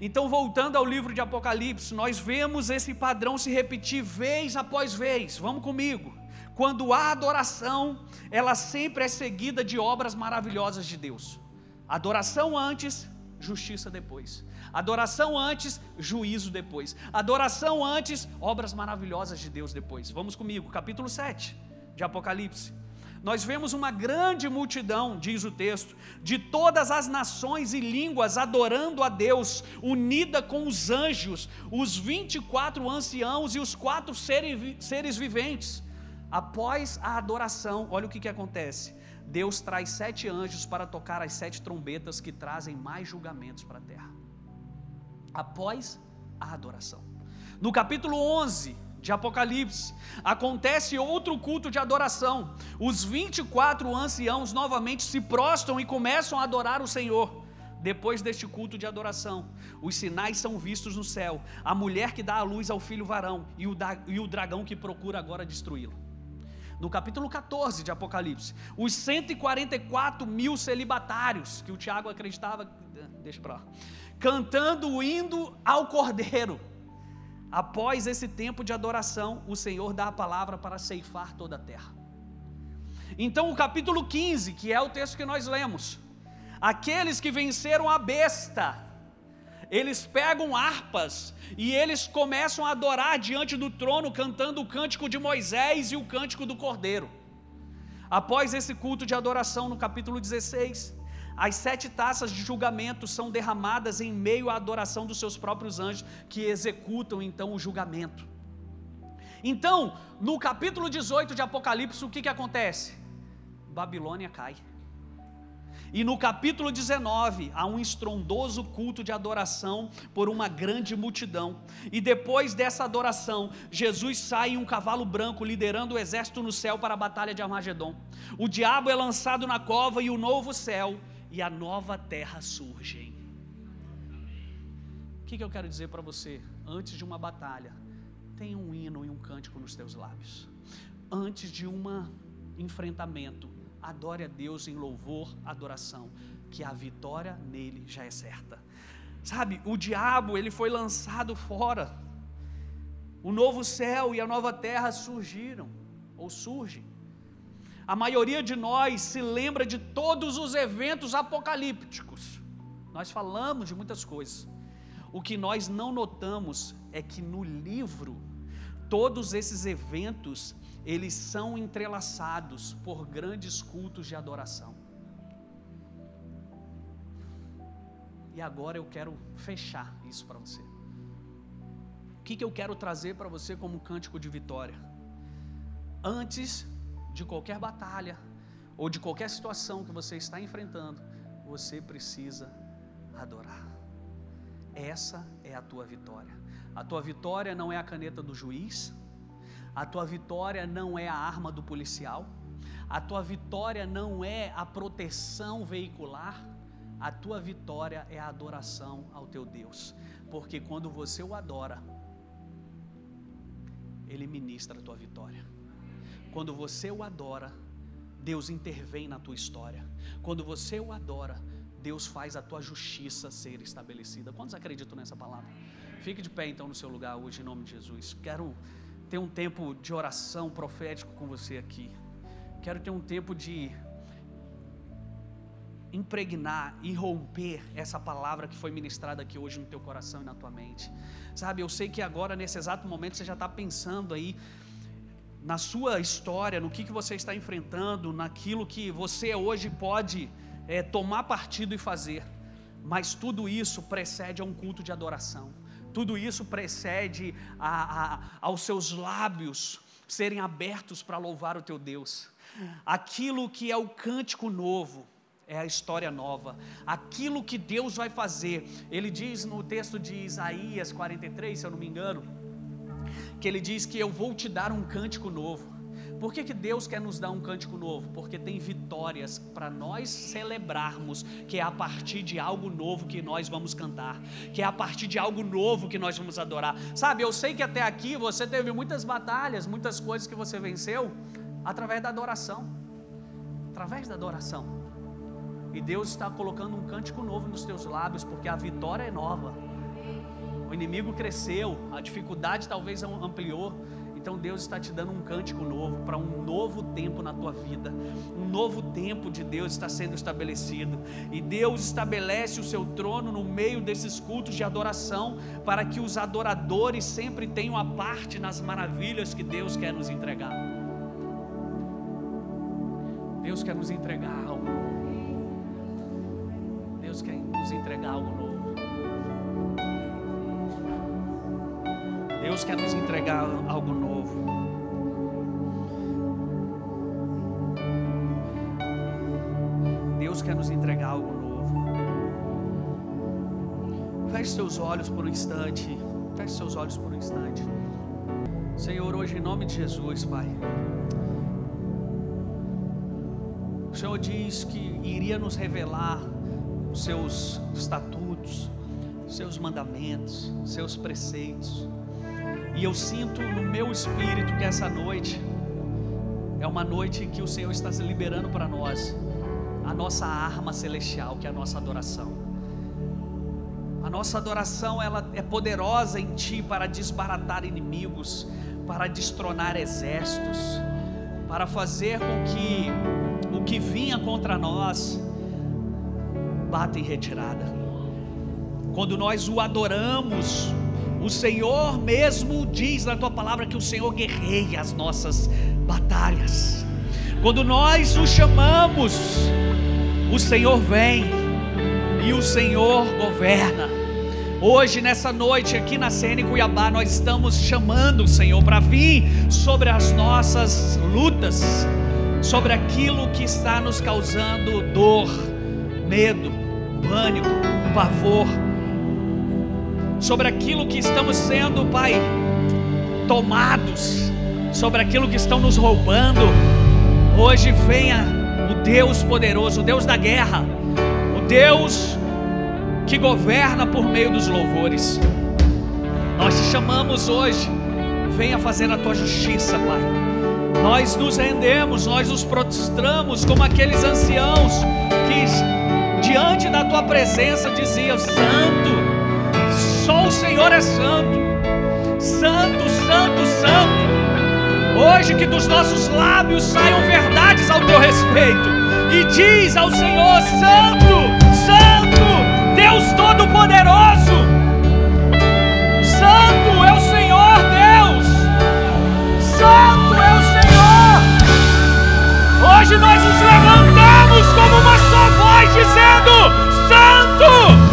Então, voltando ao livro de Apocalipse, nós vemos esse padrão se repetir vez após vez. Vamos comigo. Quando há adoração, ela sempre é seguida de obras maravilhosas de Deus. Adoração antes, justiça depois. Adoração antes, juízo depois. Adoração antes, obras maravilhosas de Deus depois. Vamos comigo, capítulo 7 de Apocalipse nós vemos uma grande multidão, diz o texto, de todas as nações e línguas adorando a Deus, unida com os anjos, os 24 anciãos e os quatro seres viventes. Após a adoração, olha o que, que acontece: Deus traz sete anjos para tocar as sete trombetas que trazem mais julgamentos para a terra. Após a adoração. No capítulo 11, de Apocalipse, acontece outro culto de adoração. Os 24 anciãos novamente se prostram e começam a adorar o Senhor. Depois deste culto de adoração, os sinais são vistos no céu: a mulher que dá a luz ao filho varão e o, da, e o dragão que procura agora destruí-lo. No capítulo 14 de Apocalipse, os 144 mil celibatários, que o Tiago acreditava, deixa para lá, cantando o hino ao cordeiro Após esse tempo de adoração, o Senhor dá a palavra para ceifar toda a terra. Então, o capítulo 15, que é o texto que nós lemos, aqueles que venceram a besta, eles pegam harpas e eles começam a adorar diante do trono, cantando o cântico de Moisés e o cântico do Cordeiro. Após esse culto de adoração, no capítulo 16, as sete taças de julgamento são derramadas em meio à adoração dos seus próprios anjos, que executam então o julgamento. Então, no capítulo 18 de Apocalipse, o que, que acontece? Babilônia cai. E no capítulo 19, há um estrondoso culto de adoração por uma grande multidão. E depois dessa adoração, Jesus sai em um cavalo branco, liderando o exército no céu para a batalha de Armagedon. O diabo é lançado na cova e o novo céu e a nova terra surgem. O que, que eu quero dizer para você? Antes de uma batalha, tenha um hino e um cântico nos teus lábios. Antes de um enfrentamento, adore a Deus em louvor, adoração, que a vitória nele já é certa. Sabe, o diabo, ele foi lançado fora. O novo céu e a nova terra surgiram, ou surgem. A maioria de nós se lembra de todos os eventos apocalípticos. Nós falamos de muitas coisas. O que nós não notamos é que no livro todos esses eventos eles são entrelaçados por grandes cultos de adoração. E agora eu quero fechar isso para você. O que, que eu quero trazer para você como cântico de vitória? Antes de qualquer batalha ou de qualquer situação que você está enfrentando, você precisa adorar. Essa é a tua vitória. A tua vitória não é a caneta do juiz, a tua vitória não é a arma do policial, a tua vitória não é a proteção veicular, a tua vitória é a adoração ao teu Deus, porque quando você o adora, Ele ministra a tua vitória. Quando você o adora, Deus intervém na tua história. Quando você o adora, Deus faz a tua justiça ser estabelecida. Quantos acreditam nessa palavra? Fique de pé então no seu lugar hoje, em nome de Jesus. Quero ter um tempo de oração profético com você aqui. Quero ter um tempo de impregnar e romper essa palavra que foi ministrada aqui hoje no teu coração e na tua mente. Sabe, eu sei que agora, nesse exato momento, você já está pensando aí na sua história, no que, que você está enfrentando, naquilo que você hoje pode é, tomar partido e fazer. Mas tudo isso precede a um culto de adoração. Tudo isso precede a, a, aos seus lábios serem abertos para louvar o teu Deus. Aquilo que é o cântico novo, é a história nova. Aquilo que Deus vai fazer. Ele diz no texto de Isaías 43, se eu não me engano, que ele diz que eu vou te dar um cântico novo. Por que, que Deus quer nos dar um cântico novo? Porque tem vitórias para nós celebrarmos, que é a partir de algo novo que nós vamos cantar, que é a partir de algo novo que nós vamos adorar. Sabe, eu sei que até aqui você teve muitas batalhas, muitas coisas que você venceu através da adoração. Através da adoração. E Deus está colocando um cântico novo nos teus lábios, porque a vitória é nova O inimigo cresceu, a dificuldade talvez ampliou. Então Deus está te dando um cântico novo para um novo tempo na tua vida. Um novo tempo de Deus está sendo estabelecido. E Deus estabelece o seu trono no meio desses cultos de adoração para que os adoradores sempre tenham a parte nas maravilhas que Deus quer nos entregar. Deus quer nos entregar algo Deus quer nos entregar algo novo. Deus quer nos entregar algo novo. Deus quer nos entregar algo novo. Feche seus olhos por um instante. Feche seus olhos por um instante. Senhor, hoje em nome de Jesus, Pai. O Senhor diz que iria nos revelar os seus estatutos, seus mandamentos, seus preceitos. E eu sinto no meu espírito que essa noite é uma noite que o Senhor está se liberando para nós a nossa arma celestial, que é a nossa adoração. A nossa adoração ela é poderosa em ti para desbaratar inimigos, para destronar exércitos, para fazer com que o que vinha contra nós bata em retirada. Quando nós o adoramos, o Senhor mesmo diz na tua palavra que o Senhor guerreia as nossas batalhas. Quando nós o chamamos, o Senhor vem e o Senhor governa. Hoje, nessa noite, aqui na CN Cuiabá, nós estamos chamando o Senhor para vir sobre as nossas lutas, sobre aquilo que está nos causando dor, medo, pânico, pavor sobre aquilo que estamos sendo, Pai, tomados, sobre aquilo que estão nos roubando. Hoje venha o Deus poderoso, o Deus da guerra, o Deus que governa por meio dos louvores. Nós te chamamos hoje, venha fazer a tua justiça, Pai. Nós nos rendemos, nós nos prostramos como aqueles anciãos que diante da tua presença diziam: Santo, só o Senhor é santo. Santo, santo, santo. Hoje que dos nossos lábios saiam verdades ao teu respeito. E diz ao Senhor: Santo, Santo, Deus Todo-Poderoso. Santo é o Senhor Deus. Santo é o Senhor. Hoje nós nos levantamos como uma só voz dizendo: Santo.